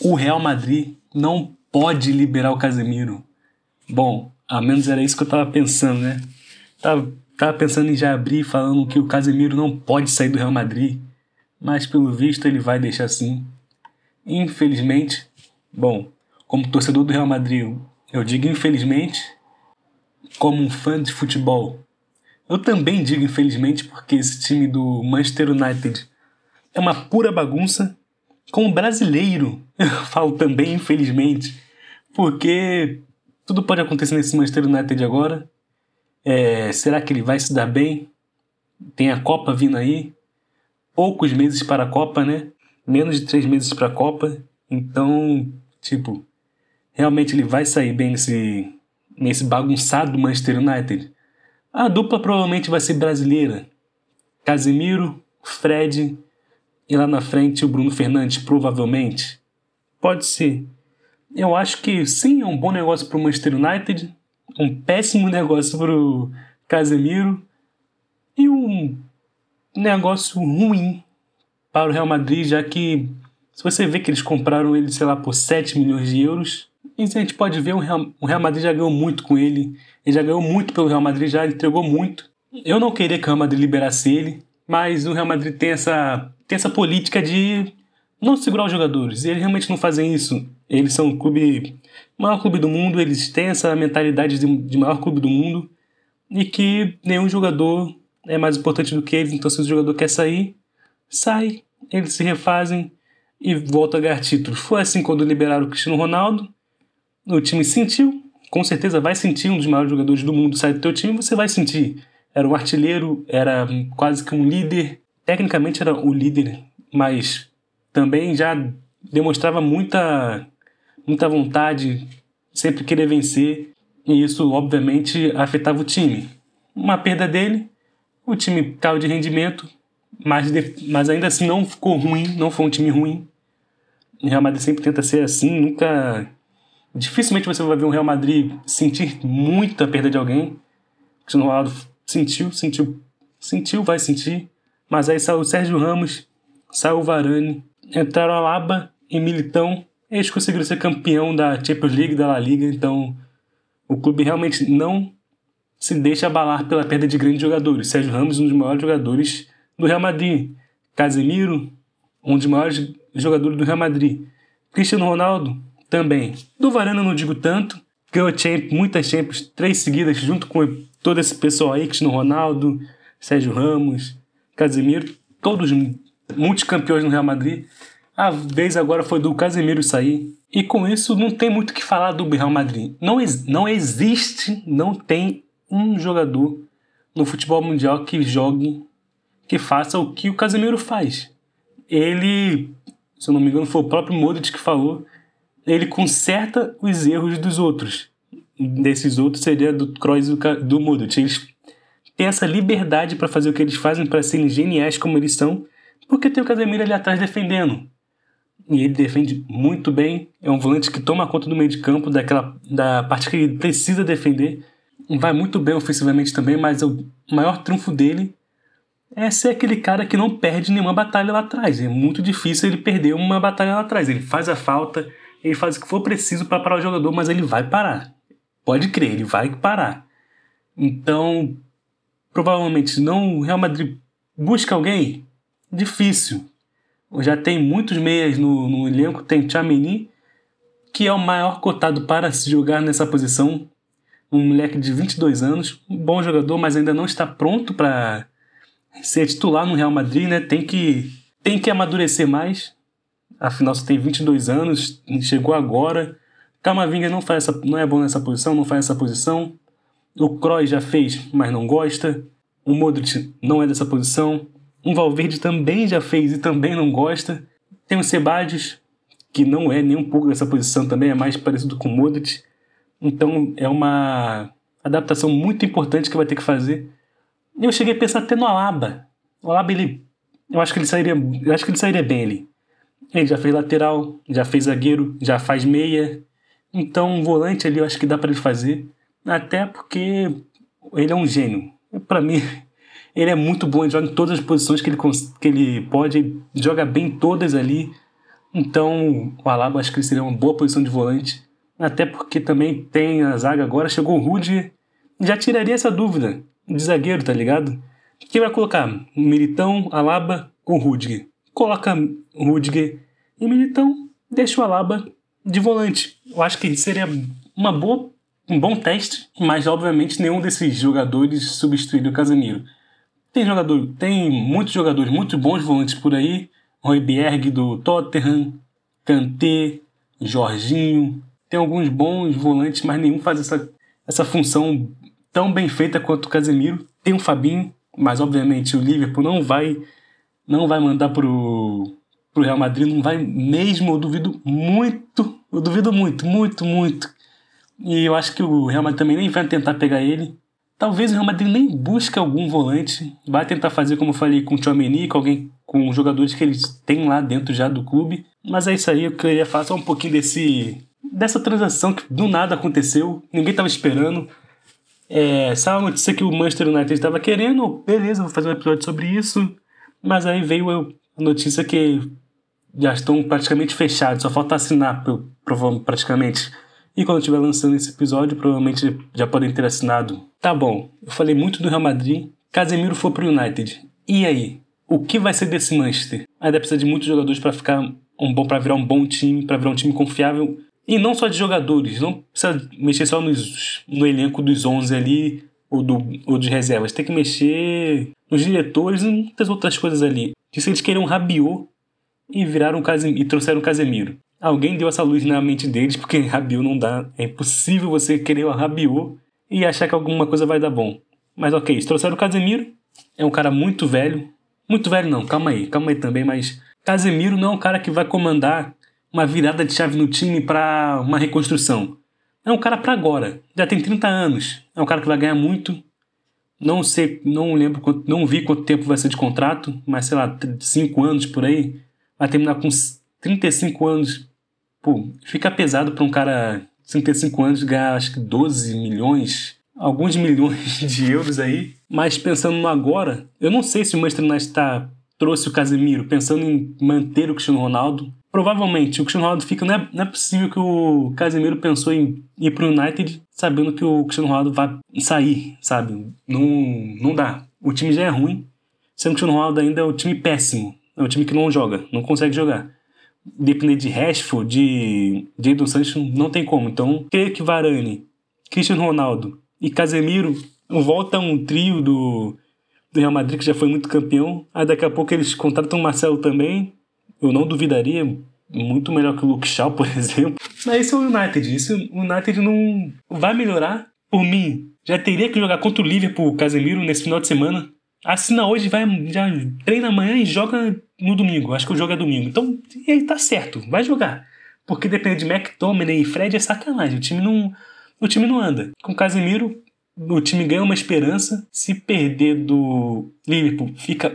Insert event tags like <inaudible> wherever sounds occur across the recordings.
o Real Madrid não pode liberar o Casemiro. Bom, a menos era isso que eu tava pensando, né? Tava, tava pensando em já abrir falando que o Casemiro não pode sair do Real Madrid, mas pelo visto ele vai deixar assim. Infelizmente, bom, como torcedor do Real Madrid, eu digo infelizmente, como um fã de futebol, eu também digo infelizmente porque esse time do Manchester United é uma pura bagunça. Como brasileiro, <laughs> eu falo também infelizmente, porque tudo pode acontecer nesse Manchester United agora. É, será que ele vai se dar bem? Tem a Copa vindo aí. Poucos meses para a Copa, né? Menos de três meses para a Copa. Então, tipo, realmente ele vai sair bem nesse, nesse bagunçado Manchester United. A dupla provavelmente vai ser brasileira. Casemiro, Fred e lá na frente o Bruno Fernandes, provavelmente. Pode ser. Eu acho que sim, é um bom negócio para o Manchester United, um péssimo negócio para o Casemiro e um negócio ruim para o Real Madrid, já que se você vê que eles compraram ele, sei lá, por 7 milhões de euros, e a gente pode ver o Real, o Real Madrid já ganhou muito com ele, ele já ganhou muito pelo Real Madrid, já entregou muito. Eu não queria que o Real Madrid liberasse ele, mas o Real Madrid tem essa, tem essa política de não segurar os jogadores. E eles realmente não fazem isso. Eles são o clube, maior clube do mundo, eles têm essa mentalidade de, de maior clube do mundo e que nenhum jogador é mais importante do que eles. Então, se o jogador quer sair, sai, eles se refazem e voltam a ganhar títulos. Foi assim quando liberaram o Cristiano Ronaldo. O time sentiu, com certeza vai sentir um dos maiores jogadores do mundo sai do teu time, você vai sentir. Era um artilheiro, era quase que um líder. Tecnicamente era o líder, mas também já demonstrava muita, muita vontade, sempre querer vencer, e isso obviamente afetava o time. Uma perda dele, o time caiu de rendimento, mas, mas ainda assim não ficou ruim, não foi um time ruim. O Real Madrid sempre tenta ser assim, nunca. Dificilmente você vai ver um Real Madrid sentir muita perda de alguém. Cristiano Ronaldo sentiu, sentiu, sentiu, vai sentir. Mas aí saiu o Sérgio Ramos, saiu o Varane, entraram Alaba e Militão. Eles conseguiram ser campeão da Champions League, da La Liga, então o clube realmente não se deixa abalar pela perda de grandes jogadores. Sérgio Ramos, um dos maiores jogadores do Real Madrid. Casemiro, um dos maiores jogadores do Real Madrid. Cristiano Ronaldo, também. Do Varane eu não digo tanto. Ganhou champ, muitas Champions, três seguidas, junto com todo esse pessoal aí, Cristiano Ronaldo, Sérgio Ramos, Casemiro, todos multicampeões no Real Madrid. A vez agora foi do Casemiro sair. E com isso não tem muito o que falar do Real Madrid. Não, não existe, não tem um jogador no futebol mundial que jogue, que faça o que o Casemiro faz. Ele, se eu não me engano, foi o próprio Modric que falou, ele conserta os erros dos outros. Desses outros seria do Kroos e do Modric. Eles têm essa liberdade para fazer o que eles fazem, para serem geniais como eles são, porque tem o Casemiro ali atrás defendendo. E ele defende muito bem. É um volante que toma conta do meio de campo, daquela, da parte que ele precisa defender. Vai muito bem ofensivamente também, mas o maior trunfo dele é ser aquele cara que não perde nenhuma batalha lá atrás. É muito difícil ele perder uma batalha lá atrás. Ele faz a falta, ele faz o que for preciso para parar o jogador, mas ele vai parar. Pode crer, ele vai parar. Então, provavelmente não o Real Madrid busca alguém difícil. Já tem muitos meias no, no elenco, tem Chamini, que é o maior cotado para se jogar nessa posição. Um moleque de 22 anos, um bom jogador, mas ainda não está pronto para ser titular no Real Madrid, né? Tem que, tem que amadurecer mais. Afinal, você tem 22 anos, chegou agora. Camavinga não faz essa, não é bom nessa posição, não faz essa posição. O Kroos já fez, mas não gosta. O Modric não é dessa posição. Um Valverde também já fez e também não gosta. Tem o Sebadios, que não é nem um pouco dessa posição também, é mais parecido com o Modric. Então é uma adaptação muito importante que vai ter que fazer. Eu cheguei a pensar até no Alaba. O Alaba, ele, eu acho que ele sairia, eu acho que ele sairia bem ali. Ele já fez lateral, já fez zagueiro, já faz meia. Então, um volante ali eu acho que dá para ele fazer. Até porque ele é um gênio. Para mim, <laughs> ele é muito bom, ele joga em todas as posições que ele, que ele pode, ele joga bem todas ali. Então, o Alaba acho que seria uma boa posição de volante. Até porque também tem a zaga agora, chegou o Rudiger. Já tiraria essa dúvida de zagueiro, tá ligado? Quem vai colocar? Militão, Alaba ou Rudiger? Coloca Rudiger e Militão, deixa o Alaba de volante. Eu acho que seria uma boa, um bom teste, mas obviamente nenhum desses jogadores substituiria o Casemiro. Tem jogador, tem muitos jogadores muito bons volantes por aí. Royberg do Tottenham, Kanté, Jorginho. Tem alguns bons volantes, mas nenhum faz essa, essa função tão bem feita quanto o Casemiro. Tem o Fabinho, mas obviamente o Liverpool não vai não vai mandar pro, pro Real Madrid, não vai mesmo, eu duvido muito, eu duvido muito, muito, muito. E eu acho que o Real Madrid também nem vai tentar pegar ele. Talvez o Real Madrid nem busque algum volante, vai tentar fazer como eu falei com o Tchouameni, com alguém com jogadores que eles têm lá dentro já do clube. Mas é isso aí, eu queria falar só um pouquinho desse dessa transação que do nada aconteceu, ninguém estava esperando. É, sabe a notícia que o Manchester United estava querendo? Beleza, vou fazer um episódio sobre isso. Mas aí veio a notícia que já estão praticamente fechados, só falta assinar, praticamente. E quando estiver lançando esse episódio, provavelmente já podem ter assinado. Tá bom, eu falei muito do Real Madrid, Casemiro foi pro United. E aí? O que vai ser desse Manchester? Ainda precisa de muitos jogadores para ficar um bom, para virar um bom time, para virar um time confiável. E não só de jogadores, não precisa mexer só nos, no elenco dos 11 ali, ou, do, ou de reservas. Tem que mexer nos diretores e muitas outras coisas ali. Que se eles queriam Rabiot e viraram um e trouxeram Casemiro. Alguém deu essa luz na mente deles, porque <laughs> Rabiot não dá. É impossível você querer o Rabiot e achar que alguma coisa vai dar bom. Mas ok, eles trouxeram o Casemiro. É um cara muito velho. Muito velho não, calma aí, calma aí também, mas Casemiro não é um cara que vai comandar uma virada de chave no time para uma reconstrução. É um cara para agora. Já tem 30 anos. É um cara que vai ganhar muito. Não sei, não lembro, não vi quanto tempo vai ser de contrato, mas sei lá, 5 anos por aí. Vai terminar com 35 anos. Pô, fica pesado para um cara de 35 anos ganhar acho que 12 milhões, alguns milhões <laughs> de euros aí. Mas pensando no agora, eu não sei se o Manchester United tá, trouxe o Casemiro pensando em manter o Cristiano Ronaldo Provavelmente o Cristiano Ronaldo fica. Não é, não é possível que o Casemiro pensou em ir pro United sabendo que o Cristiano Ronaldo vai sair, sabe? Não, não dá. O time já é ruim, sendo que o Cristiano Ronaldo ainda é um time péssimo. É um time que não joga, não consegue jogar. Depender de Rashford, de Jadon Sancho, não tem como. Então, creio que Varane, Cristiano Ronaldo e Casemiro volta um trio do, do Real Madrid, que já foi muito campeão. Aí daqui a pouco eles contratam o Marcelo também eu não duvidaria muito melhor que o Luke Shaw, por <laughs> exemplo. Mas isso é o United. Isso, o United não vai melhorar. Por mim, já teria que jogar contra o Liverpool, Casemiro, nesse final de semana. Assina hoje, vai, já treina amanhã e joga no domingo. Acho que o jogo é domingo. Então, ele tá certo, vai jogar. Porque depende de McTominay e Fred é sacanagem. O time não, o time não anda. Com o Casemiro, o time ganha uma esperança. Se perder do Liverpool, fica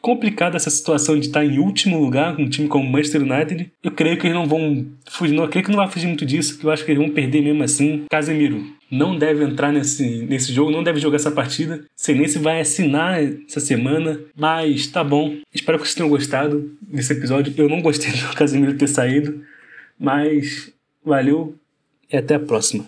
complicada essa situação de estar em último lugar com um time como o Manchester United. Eu creio que eles não vão fugir, não, eu creio que não vai fugir muito disso, que eu acho que eles vão perder mesmo assim. Casemiro não deve entrar nesse, nesse jogo, não deve jogar essa partida. Sei nem se vai assinar essa semana, mas tá bom. Espero que vocês tenham gostado desse episódio. Eu não gostei do <laughs> Casemiro ter saído, mas valeu e até a próxima.